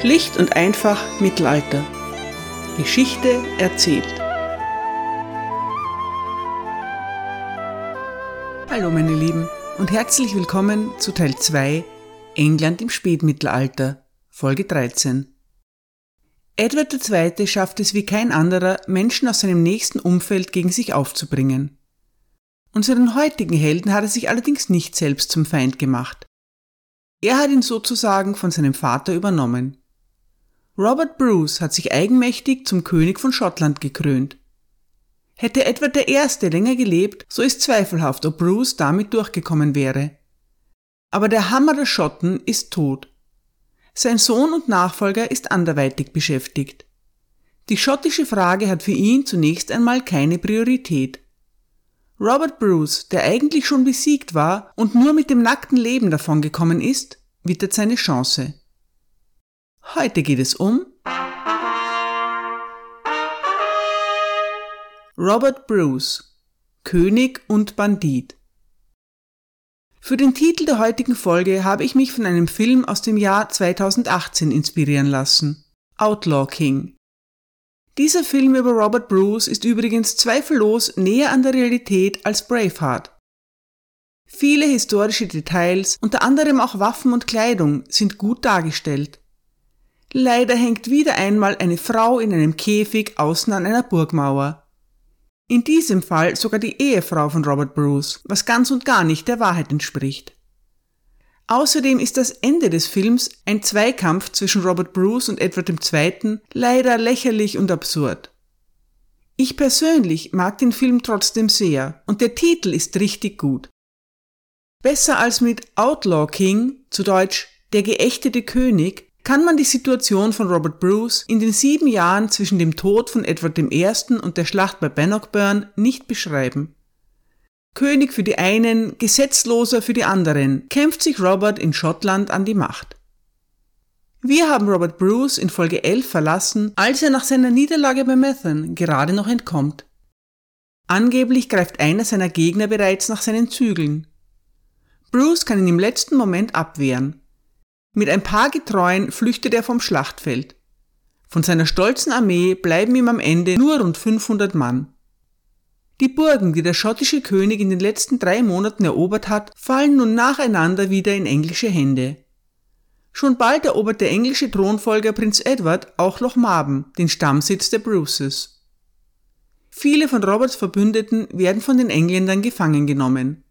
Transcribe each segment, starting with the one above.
Schlicht und einfach Mittelalter. Geschichte erzählt. Hallo meine Lieben und herzlich willkommen zu Teil 2 England im Spätmittelalter, Folge 13. Edward II. schafft es wie kein anderer, Menschen aus seinem nächsten Umfeld gegen sich aufzubringen. Unseren heutigen Helden hat er sich allerdings nicht selbst zum Feind gemacht. Er hat ihn sozusagen von seinem Vater übernommen. Robert Bruce hat sich eigenmächtig zum König von Schottland gekrönt. Hätte Edward I. länger gelebt, so ist zweifelhaft, ob Bruce damit durchgekommen wäre. Aber der Hammer der Schotten ist tot. Sein Sohn und Nachfolger ist anderweitig beschäftigt. Die schottische Frage hat für ihn zunächst einmal keine Priorität. Robert Bruce, der eigentlich schon besiegt war und nur mit dem nackten Leben davongekommen ist, wittert seine Chance. Heute geht es um Robert Bruce, König und Bandit. Für den Titel der heutigen Folge habe ich mich von einem Film aus dem Jahr 2018 inspirieren lassen. Outlaw King. Dieser Film über Robert Bruce ist übrigens zweifellos näher an der Realität als Braveheart. Viele historische Details, unter anderem auch Waffen und Kleidung, sind gut dargestellt. Leider hängt wieder einmal eine Frau in einem Käfig außen an einer Burgmauer. In diesem Fall sogar die Ehefrau von Robert Bruce, was ganz und gar nicht der Wahrheit entspricht. Außerdem ist das Ende des Films ein Zweikampf zwischen Robert Bruce und Edward II. leider lächerlich und absurd. Ich persönlich mag den Film trotzdem sehr und der Titel ist richtig gut. Besser als mit Outlaw King, zu Deutsch Der geächtete König, kann man die Situation von Robert Bruce in den sieben Jahren zwischen dem Tod von Edward I. und der Schlacht bei Bannockburn nicht beschreiben. König für die einen, Gesetzloser für die anderen, kämpft sich Robert in Schottland an die Macht. Wir haben Robert Bruce in Folge 11 verlassen, als er nach seiner Niederlage bei Methven gerade noch entkommt. Angeblich greift einer seiner Gegner bereits nach seinen Zügeln. Bruce kann ihn im letzten Moment abwehren. Mit ein paar Getreuen flüchtet er vom Schlachtfeld. Von seiner stolzen Armee bleiben ihm am Ende nur rund 500 Mann. Die Burgen, die der schottische König in den letzten drei Monaten erobert hat, fallen nun nacheinander wieder in englische Hände. Schon bald erobert der englische Thronfolger Prinz Edward auch Loch Marben, den Stammsitz der Bruces. Viele von Roberts Verbündeten werden von den Engländern gefangen genommen.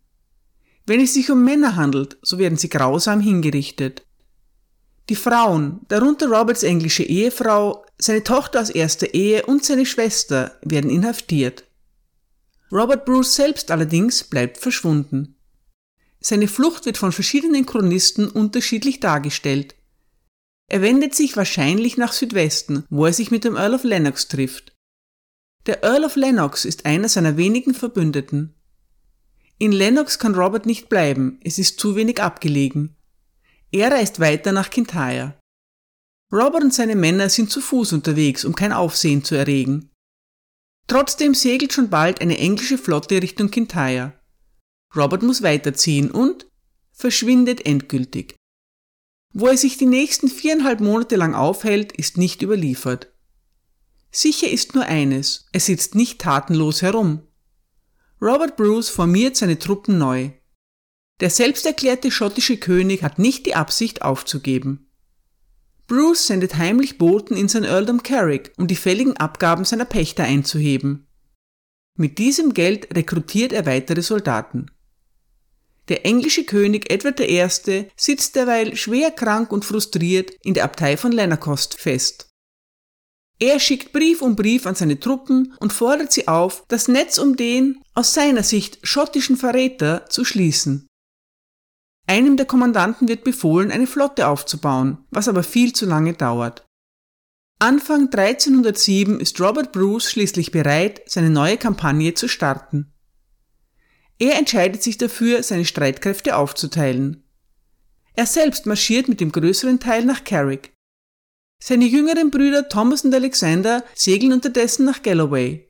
Wenn es sich um Männer handelt, so werden sie grausam hingerichtet. Die Frauen, darunter Roberts englische Ehefrau, seine Tochter aus erster Ehe und seine Schwester, werden inhaftiert. Robert Bruce selbst allerdings bleibt verschwunden. Seine Flucht wird von verschiedenen Chronisten unterschiedlich dargestellt. Er wendet sich wahrscheinlich nach Südwesten, wo er sich mit dem Earl of Lennox trifft. Der Earl of Lennox ist einer seiner wenigen Verbündeten. In Lennox kann Robert nicht bleiben, es ist zu wenig abgelegen. Er reist weiter nach Kintyre. Robert und seine Männer sind zu Fuß unterwegs, um kein Aufsehen zu erregen. Trotzdem segelt schon bald eine englische Flotte Richtung Kintyre. Robert muss weiterziehen und verschwindet endgültig. Wo er sich die nächsten viereinhalb Monate lang aufhält, ist nicht überliefert. Sicher ist nur eines, er sitzt nicht tatenlos herum. Robert Bruce formiert seine Truppen neu. Der selbsterklärte schottische König hat nicht die Absicht aufzugeben. Bruce sendet heimlich Boten in sein Earldom Carrick, um die fälligen Abgaben seiner Pächter einzuheben. Mit diesem Geld rekrutiert er weitere Soldaten. Der englische König Edward I. sitzt derweil schwer krank und frustriert in der Abtei von Lennocost fest. Er schickt Brief um Brief an seine Truppen und fordert sie auf, das Netz um den, aus seiner Sicht, schottischen Verräter zu schließen. Einem der Kommandanten wird befohlen, eine Flotte aufzubauen, was aber viel zu lange dauert. Anfang 1307 ist Robert Bruce schließlich bereit, seine neue Kampagne zu starten. Er entscheidet sich dafür, seine Streitkräfte aufzuteilen. Er selbst marschiert mit dem größeren Teil nach Carrick. Seine jüngeren Brüder Thomas und Alexander segeln unterdessen nach Galloway.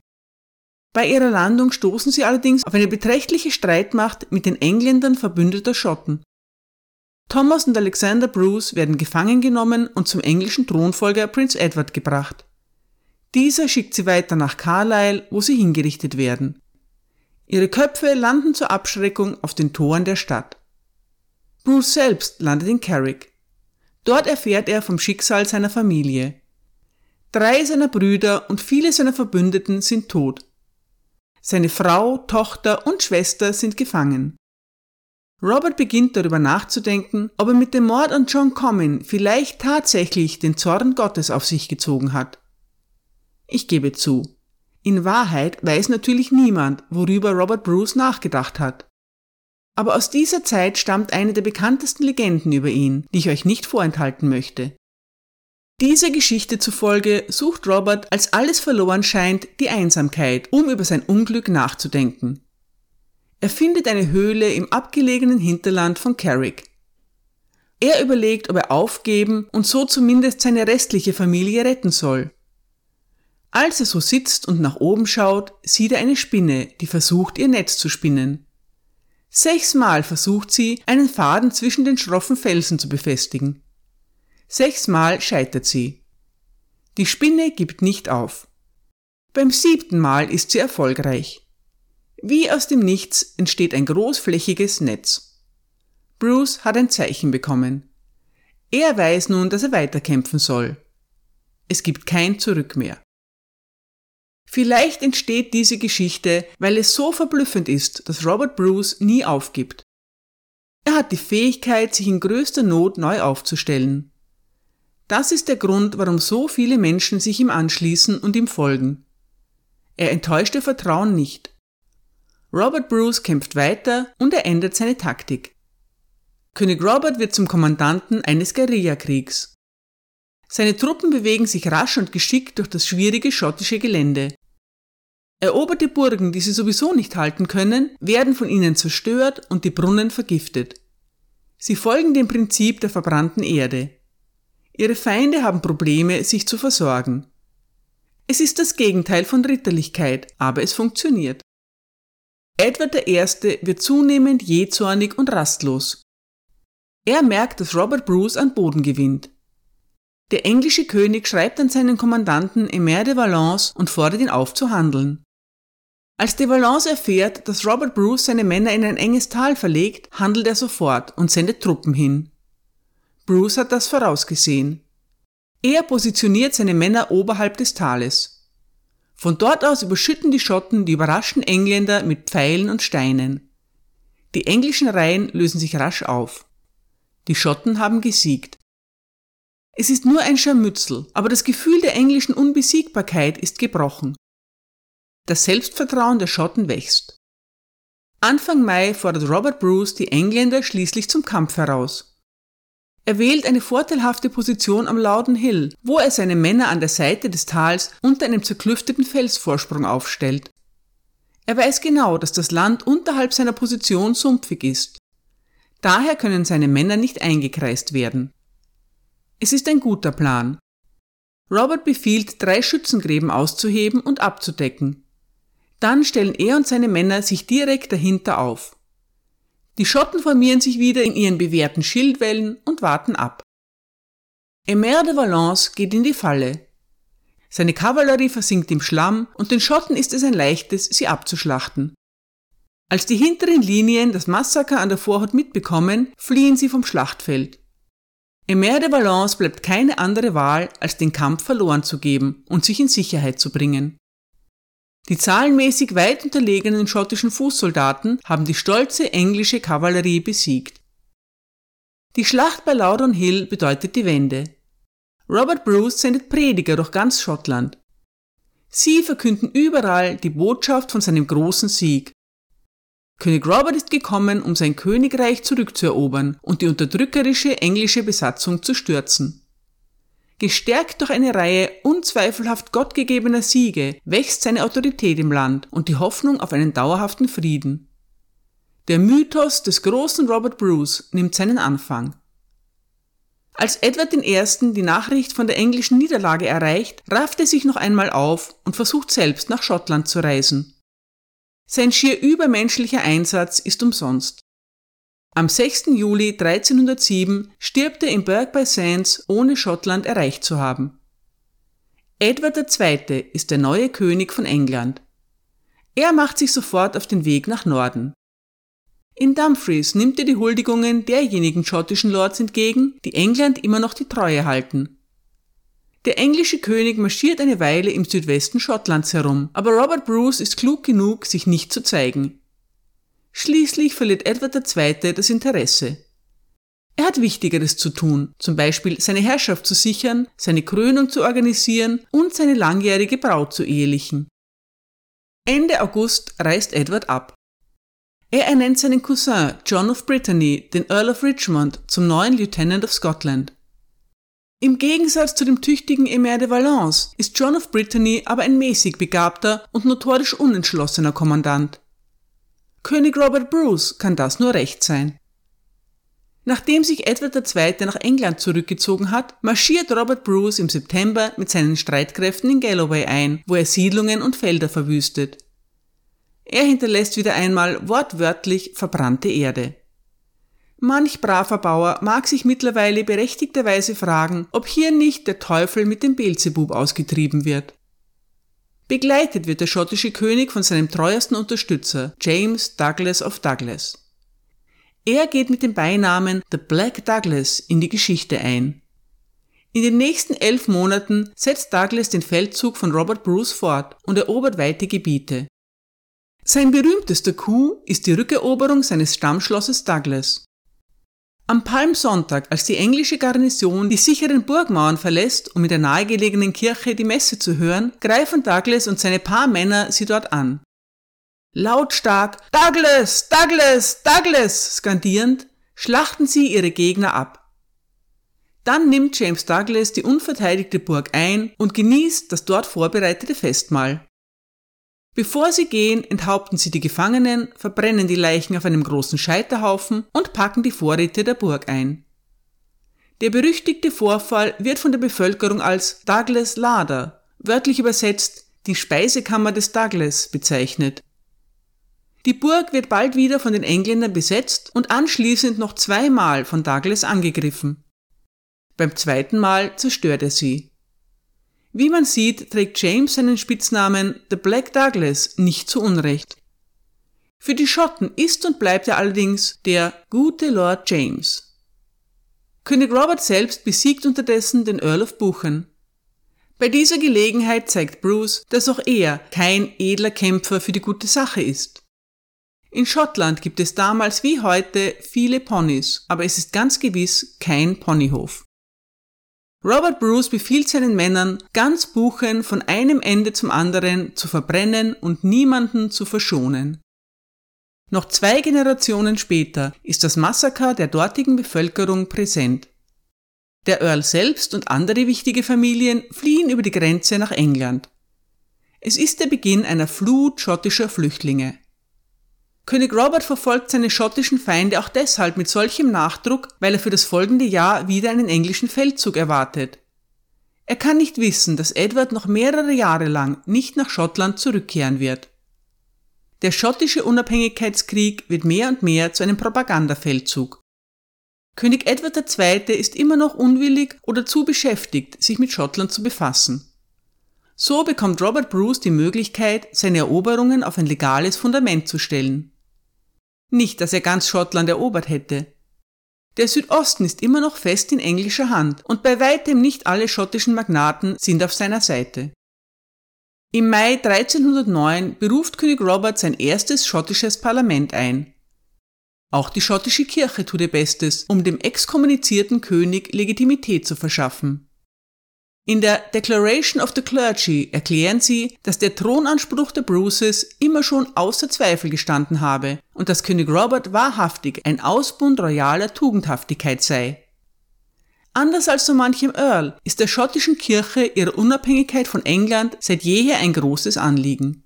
Bei ihrer Landung stoßen sie allerdings auf eine beträchtliche Streitmacht mit den Engländern verbündeter Schotten. Thomas und Alexander Bruce werden gefangen genommen und zum englischen Thronfolger Prince Edward gebracht. Dieser schickt sie weiter nach Carlisle, wo sie hingerichtet werden. Ihre Köpfe landen zur Abschreckung auf den Toren der Stadt. Bruce selbst landet in Carrick. Dort erfährt er vom Schicksal seiner Familie. Drei seiner Brüder und viele seiner Verbündeten sind tot. Seine Frau, Tochter und Schwester sind gefangen. Robert beginnt darüber nachzudenken, ob er mit dem Mord an John Comyn vielleicht tatsächlich den Zorn Gottes auf sich gezogen hat. Ich gebe zu, in Wahrheit weiß natürlich niemand, worüber Robert Bruce nachgedacht hat. Aber aus dieser Zeit stammt eine der bekanntesten Legenden über ihn, die ich euch nicht vorenthalten möchte. Dieser Geschichte zufolge sucht Robert, als alles verloren scheint, die Einsamkeit, um über sein Unglück nachzudenken. Er findet eine Höhle im abgelegenen Hinterland von Carrick. Er überlegt, ob er aufgeben und so zumindest seine restliche Familie retten soll. Als er so sitzt und nach oben schaut, sieht er eine Spinne, die versucht, ihr Netz zu spinnen. Sechsmal versucht sie, einen Faden zwischen den schroffen Felsen zu befestigen. Sechsmal scheitert sie. Die Spinne gibt nicht auf. Beim siebten Mal ist sie erfolgreich. Wie aus dem Nichts entsteht ein großflächiges Netz. Bruce hat ein Zeichen bekommen. Er weiß nun, dass er weiterkämpfen soll. Es gibt kein Zurück mehr. Vielleicht entsteht diese Geschichte, weil es so verblüffend ist, dass Robert Bruce nie aufgibt. Er hat die Fähigkeit, sich in größter Not neu aufzustellen. Das ist der Grund, warum so viele Menschen sich ihm anschließen und ihm folgen. Er enttäuscht ihr Vertrauen nicht. Robert Bruce kämpft weiter und er ändert seine Taktik. König Robert wird zum Kommandanten eines Guerillakriegs. Seine Truppen bewegen sich rasch und geschickt durch das schwierige schottische Gelände. Eroberte Burgen, die sie sowieso nicht halten können, werden von ihnen zerstört und die Brunnen vergiftet. Sie folgen dem Prinzip der verbrannten Erde. Ihre Feinde haben Probleme, sich zu versorgen. Es ist das Gegenteil von Ritterlichkeit, aber es funktioniert. Edward I. wird zunehmend jähzornig und rastlos. Er merkt, dass Robert Bruce an Boden gewinnt. Der englische König schreibt an seinen Kommandanten Emer de Valence und fordert ihn auf zu handeln. Als de Valence erfährt, dass Robert Bruce seine Männer in ein enges Tal verlegt, handelt er sofort und sendet Truppen hin. Bruce hat das vorausgesehen. Er positioniert seine Männer oberhalb des Tales. Von dort aus überschütten die Schotten die überraschten Engländer mit Pfeilen und Steinen. Die englischen Reihen lösen sich rasch auf. Die Schotten haben gesiegt. Es ist nur ein Scharmützel, aber das Gefühl der englischen Unbesiegbarkeit ist gebrochen. Das Selbstvertrauen der Schotten wächst. Anfang Mai fordert Robert Bruce die Engländer schließlich zum Kampf heraus. Er wählt eine vorteilhafte Position am Loudon Hill, wo er seine Männer an der Seite des Tals unter einem zerklüfteten Felsvorsprung aufstellt. Er weiß genau, dass das Land unterhalb seiner Position sumpfig ist. Daher können seine Männer nicht eingekreist werden. Es ist ein guter Plan. Robert befiehlt, drei Schützengräben auszuheben und abzudecken. Dann stellen er und seine Männer sich direkt dahinter auf. Die Schotten formieren sich wieder in ihren bewährten Schildwellen und warten ab. Emer de Valence geht in die Falle. Seine Kavallerie versinkt im Schlamm und den Schotten ist es ein leichtes, sie abzuschlachten. Als die hinteren Linien das Massaker an der Vorhut mitbekommen, fliehen sie vom Schlachtfeld. Emer de Valence bleibt keine andere Wahl, als den Kampf verloren zu geben und sich in Sicherheit zu bringen. Die zahlenmäßig weit unterlegenen schottischen Fußsoldaten haben die stolze englische Kavallerie besiegt. Die Schlacht bei Loudon Hill bedeutet die Wende. Robert Bruce sendet Prediger durch ganz Schottland. Sie verkünden überall die Botschaft von seinem großen Sieg. König Robert ist gekommen, um sein Königreich zurückzuerobern und die unterdrückerische englische Besatzung zu stürzen. Gestärkt durch eine Reihe unzweifelhaft gottgegebener Siege wächst seine Autorität im Land und die Hoffnung auf einen dauerhaften Frieden. Der Mythos des großen Robert Bruce nimmt seinen Anfang. Als Edward I. die Nachricht von der englischen Niederlage erreicht, rafft er sich noch einmal auf und versucht selbst nach Schottland zu reisen. Sein schier übermenschlicher Einsatz ist umsonst. Am 6. Juli 1307 stirbt er in Burgh by Sands, ohne Schottland erreicht zu haben. Edward II. ist der neue König von England. Er macht sich sofort auf den Weg nach Norden. In Dumfries nimmt er die Huldigungen derjenigen schottischen Lords entgegen, die England immer noch die Treue halten. Der englische König marschiert eine Weile im Südwesten Schottlands herum, aber Robert Bruce ist klug genug, sich nicht zu zeigen. Schließlich verliert Edward II. das Interesse. Er hat Wichtigeres zu tun, zum Beispiel seine Herrschaft zu sichern, seine Krönung zu organisieren und seine langjährige Braut zu ehelichen. Ende August reist Edward ab. Er ernennt seinen Cousin John of Brittany, den Earl of Richmond, zum neuen Lieutenant of Scotland. Im Gegensatz zu dem tüchtigen Emir de Valence ist John of Brittany aber ein mäßig begabter und notorisch unentschlossener Kommandant. König Robert Bruce kann das nur recht sein. Nachdem sich Edward II. nach England zurückgezogen hat, marschiert Robert Bruce im September mit seinen Streitkräften in Galloway ein, wo er Siedlungen und Felder verwüstet. Er hinterlässt wieder einmal wortwörtlich verbrannte Erde. Manch braver Bauer mag sich mittlerweile berechtigterweise fragen, ob hier nicht der Teufel mit dem Beelzebub ausgetrieben wird. Begleitet wird der schottische König von seinem treuesten Unterstützer, James Douglas of Douglas. Er geht mit dem Beinamen The Black Douglas in die Geschichte ein. In den nächsten elf Monaten setzt Douglas den Feldzug von Robert Bruce fort und erobert weite Gebiete. Sein berühmtester Coup ist die Rückeroberung seines Stammschlosses Douglas. Am Palmsonntag, als die englische Garnison die sicheren Burgmauern verlässt, um in der nahegelegenen Kirche die Messe zu hören, greifen Douglas und seine paar Männer sie dort an. Lautstark Douglas, Douglas, Douglas skandierend schlachten sie ihre Gegner ab. Dann nimmt James Douglas die unverteidigte Burg ein und genießt das dort vorbereitete Festmahl. Bevor sie gehen, enthaupten sie die Gefangenen, verbrennen die Leichen auf einem großen Scheiterhaufen und packen die Vorräte der Burg ein. Der berüchtigte Vorfall wird von der Bevölkerung als Douglas Lader, wörtlich übersetzt die Speisekammer des Douglas, bezeichnet. Die Burg wird bald wieder von den Engländern besetzt und anschließend noch zweimal von Douglas angegriffen. Beim zweiten Mal zerstört er sie. Wie man sieht, trägt James seinen Spitznamen The Black Douglas nicht zu Unrecht. Für die Schotten ist und bleibt er allerdings der gute Lord James. König Robert selbst besiegt unterdessen den Earl of Buchan. Bei dieser Gelegenheit zeigt Bruce, dass auch er kein edler Kämpfer für die gute Sache ist. In Schottland gibt es damals wie heute viele Ponys, aber es ist ganz gewiss kein Ponyhof. Robert Bruce befiehlt seinen Männern, ganz Buchen von einem Ende zum anderen zu verbrennen und niemanden zu verschonen. Noch zwei Generationen später ist das Massaker der dortigen Bevölkerung präsent. Der Earl selbst und andere wichtige Familien fliehen über die Grenze nach England. Es ist der Beginn einer Flut schottischer Flüchtlinge. König Robert verfolgt seine schottischen Feinde auch deshalb mit solchem Nachdruck, weil er für das folgende Jahr wieder einen englischen Feldzug erwartet. Er kann nicht wissen, dass Edward noch mehrere Jahre lang nicht nach Schottland zurückkehren wird. Der schottische Unabhängigkeitskrieg wird mehr und mehr zu einem Propagandafeldzug. König Edward II. ist immer noch unwillig oder zu beschäftigt, sich mit Schottland zu befassen. So bekommt Robert Bruce die Möglichkeit, seine Eroberungen auf ein legales Fundament zu stellen. Nicht, dass er ganz Schottland erobert hätte. Der Südosten ist immer noch fest in englischer Hand und bei weitem nicht alle schottischen Magnaten sind auf seiner Seite. Im Mai 1309 beruft König Robert sein erstes schottisches Parlament ein. Auch die schottische Kirche tut ihr Bestes, um dem exkommunizierten König Legitimität zu verschaffen. In der Declaration of the Clergy erklären sie, dass der Thronanspruch der Bruces immer schon außer Zweifel gestanden habe und dass König Robert wahrhaftig ein Ausbund royaler Tugendhaftigkeit sei. Anders als so manchem Earl ist der schottischen Kirche ihre Unabhängigkeit von England seit jeher ein großes Anliegen.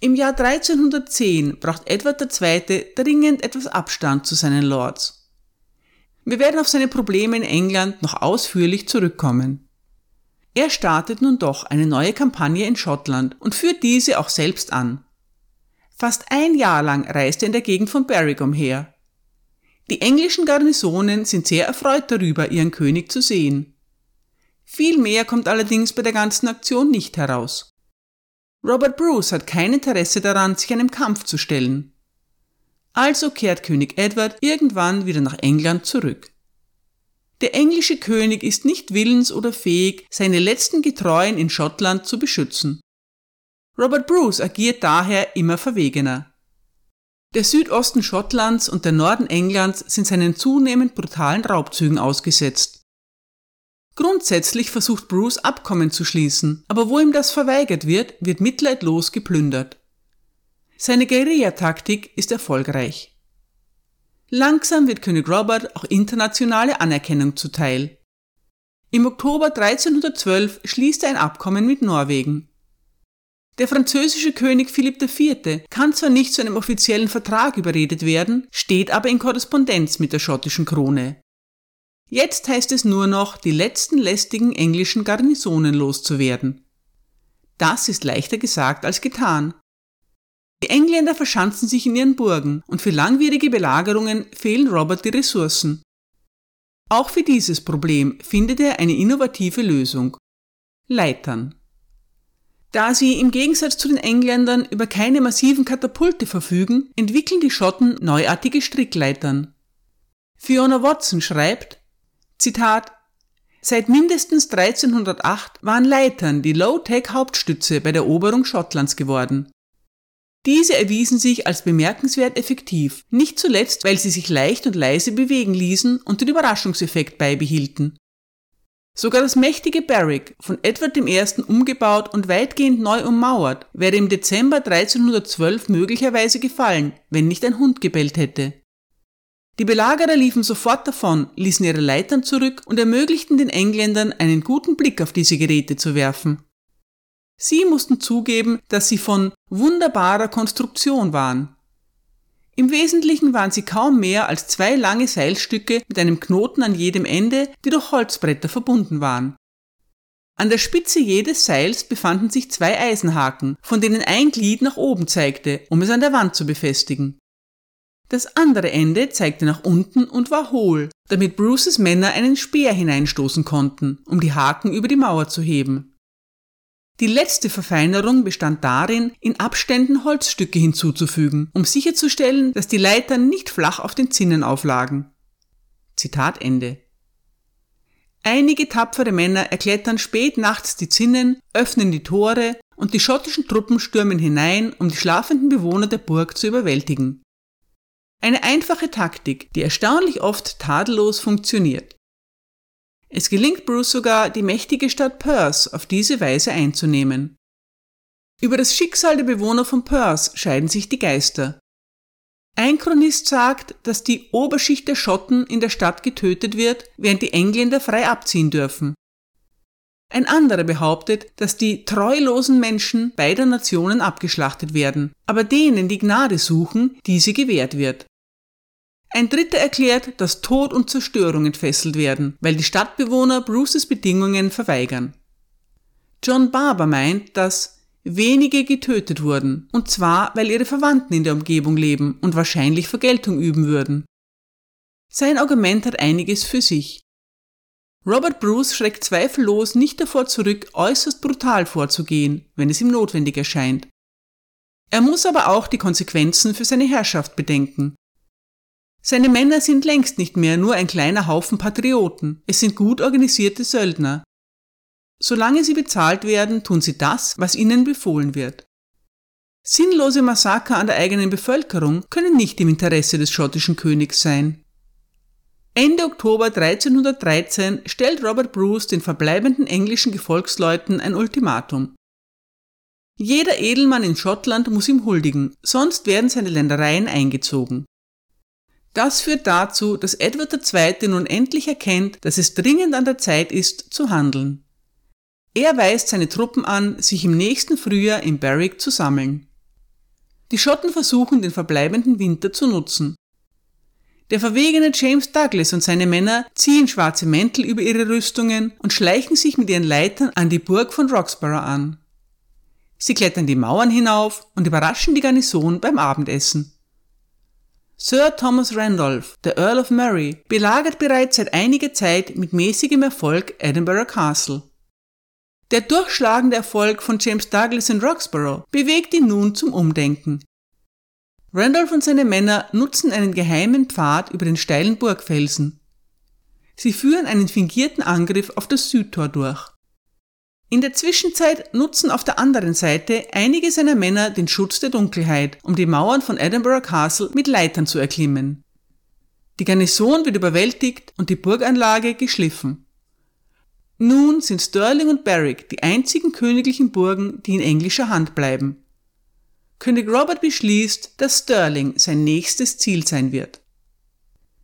Im Jahr 1310 braucht Edward II. dringend etwas Abstand zu seinen Lords. Wir werden auf seine Probleme in England noch ausführlich zurückkommen. Er startet nun doch eine neue Kampagne in Schottland und führt diese auch selbst an. Fast ein Jahr lang reist er in der Gegend von Berwick umher. Die englischen Garnisonen sind sehr erfreut darüber, ihren König zu sehen. Viel mehr kommt allerdings bei der ganzen Aktion nicht heraus. Robert Bruce hat kein Interesse daran, sich einem Kampf zu stellen. Also kehrt König Edward irgendwann wieder nach England zurück. Der englische König ist nicht willens oder fähig, seine letzten Getreuen in Schottland zu beschützen. Robert Bruce agiert daher immer verwegener. Der Südosten Schottlands und der Norden Englands sind seinen zunehmend brutalen Raubzügen ausgesetzt. Grundsätzlich versucht Bruce Abkommen zu schließen, aber wo ihm das verweigert wird, wird mitleidlos geplündert. Seine Guerillataktik ist erfolgreich. Langsam wird König Robert auch internationale Anerkennung zuteil. Im Oktober 1312 schließt er ein Abkommen mit Norwegen. Der französische König Philipp IV. kann zwar nicht zu einem offiziellen Vertrag überredet werden, steht aber in Korrespondenz mit der schottischen Krone. Jetzt heißt es nur noch, die letzten lästigen englischen Garnisonen loszuwerden. Das ist leichter gesagt als getan. Die Engländer verschanzen sich in ihren Burgen und für langwierige Belagerungen fehlen Robert die Ressourcen. Auch für dieses Problem findet er eine innovative Lösung. Leitern. Da sie im Gegensatz zu den Engländern über keine massiven Katapulte verfügen, entwickeln die Schotten neuartige Strickleitern. Fiona Watson schreibt, Zitat, Seit mindestens 1308 waren Leitern die Low-Tech-Hauptstütze bei der Eroberung Schottlands geworden. Diese erwiesen sich als bemerkenswert effektiv, nicht zuletzt, weil sie sich leicht und leise bewegen ließen und den Überraschungseffekt beibehielten. Sogar das mächtige Barrick, von Edward I. umgebaut und weitgehend neu ummauert, wäre im Dezember 1312 möglicherweise gefallen, wenn nicht ein Hund gebellt hätte. Die Belagerer liefen sofort davon, ließen ihre Leitern zurück und ermöglichten den Engländern einen guten Blick auf diese Geräte zu werfen. Sie mussten zugeben, dass sie von wunderbarer Konstruktion waren. Im Wesentlichen waren sie kaum mehr als zwei lange Seilstücke mit einem Knoten an jedem Ende, die durch Holzbretter verbunden waren. An der Spitze jedes Seils befanden sich zwei Eisenhaken, von denen ein Glied nach oben zeigte, um es an der Wand zu befestigen. Das andere Ende zeigte nach unten und war hohl, damit Bruces Männer einen Speer hineinstoßen konnten, um die Haken über die Mauer zu heben. Die letzte Verfeinerung bestand darin, in Abständen Holzstücke hinzuzufügen, um sicherzustellen, dass die Leitern nicht flach auf den Zinnen auflagen. Zitat Ende. Einige tapfere Männer erklettern spät nachts die Zinnen, öffnen die Tore und die schottischen Truppen stürmen hinein, um die schlafenden Bewohner der Burg zu überwältigen. Eine einfache Taktik, die erstaunlich oft tadellos funktioniert. Es gelingt Bruce sogar, die mächtige Stadt Perth auf diese Weise einzunehmen. Über das Schicksal der Bewohner von Perth scheiden sich die Geister. Ein Chronist sagt, dass die Oberschicht der Schotten in der Stadt getötet wird, während die Engländer frei abziehen dürfen. Ein anderer behauptet, dass die treulosen Menschen beider Nationen abgeschlachtet werden, aber denen, die Gnade suchen, diese gewährt wird. Ein dritter erklärt, dass Tod und Zerstörung entfesselt werden, weil die Stadtbewohner Bruces Bedingungen verweigern. John Barber meint, dass wenige getötet wurden, und zwar, weil ihre Verwandten in der Umgebung leben und wahrscheinlich Vergeltung üben würden. Sein Argument hat einiges für sich. Robert Bruce schreckt zweifellos nicht davor zurück, äußerst brutal vorzugehen, wenn es ihm notwendig erscheint. Er muss aber auch die Konsequenzen für seine Herrschaft bedenken. Seine Männer sind längst nicht mehr nur ein kleiner Haufen Patrioten, es sind gut organisierte Söldner. Solange sie bezahlt werden, tun sie das, was ihnen befohlen wird. Sinnlose Massaker an der eigenen Bevölkerung können nicht im Interesse des schottischen Königs sein. Ende Oktober 1313 stellt Robert Bruce den verbleibenden englischen Gefolgsleuten ein Ultimatum. Jeder Edelmann in Schottland muss ihm huldigen, sonst werden seine Ländereien eingezogen. Das führt dazu, dass Edward II. nun endlich erkennt, dass es dringend an der Zeit ist, zu handeln. Er weist seine Truppen an, sich im nächsten Frühjahr in Berwick zu sammeln. Die Schotten versuchen, den verbleibenden Winter zu nutzen. Der verwegene James Douglas und seine Männer ziehen schwarze Mäntel über ihre Rüstungen und schleichen sich mit ihren Leitern an die Burg von Roxborough an. Sie klettern die Mauern hinauf und überraschen die Garnison beim Abendessen. Sir Thomas Randolph, der Earl of Murray, belagert bereits seit einiger Zeit mit mäßigem Erfolg Edinburgh Castle. Der durchschlagende Erfolg von James Douglas in Roxborough bewegt ihn nun zum Umdenken. Randolph und seine Männer nutzen einen geheimen Pfad über den steilen Burgfelsen. Sie führen einen fingierten Angriff auf das Südtor durch. In der Zwischenzeit nutzen auf der anderen Seite einige seiner Männer den Schutz der Dunkelheit, um die Mauern von Edinburgh Castle mit Leitern zu erklimmen. Die Garnison wird überwältigt und die Burganlage geschliffen. Nun sind Stirling und Berwick die einzigen königlichen Burgen, die in englischer Hand bleiben. König Robert beschließt, dass Stirling sein nächstes Ziel sein wird.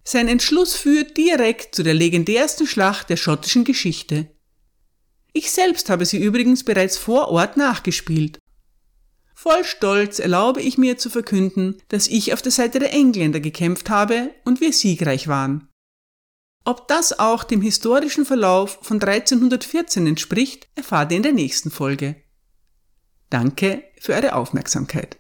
Sein Entschluss führt direkt zu der legendärsten Schlacht der schottischen Geschichte, ich selbst habe sie übrigens bereits vor Ort nachgespielt. Voll Stolz erlaube ich mir zu verkünden, dass ich auf der Seite der Engländer gekämpft habe und wir siegreich waren. Ob das auch dem historischen Verlauf von 1314 entspricht, erfahrt ihr in der nächsten Folge. Danke für eure Aufmerksamkeit.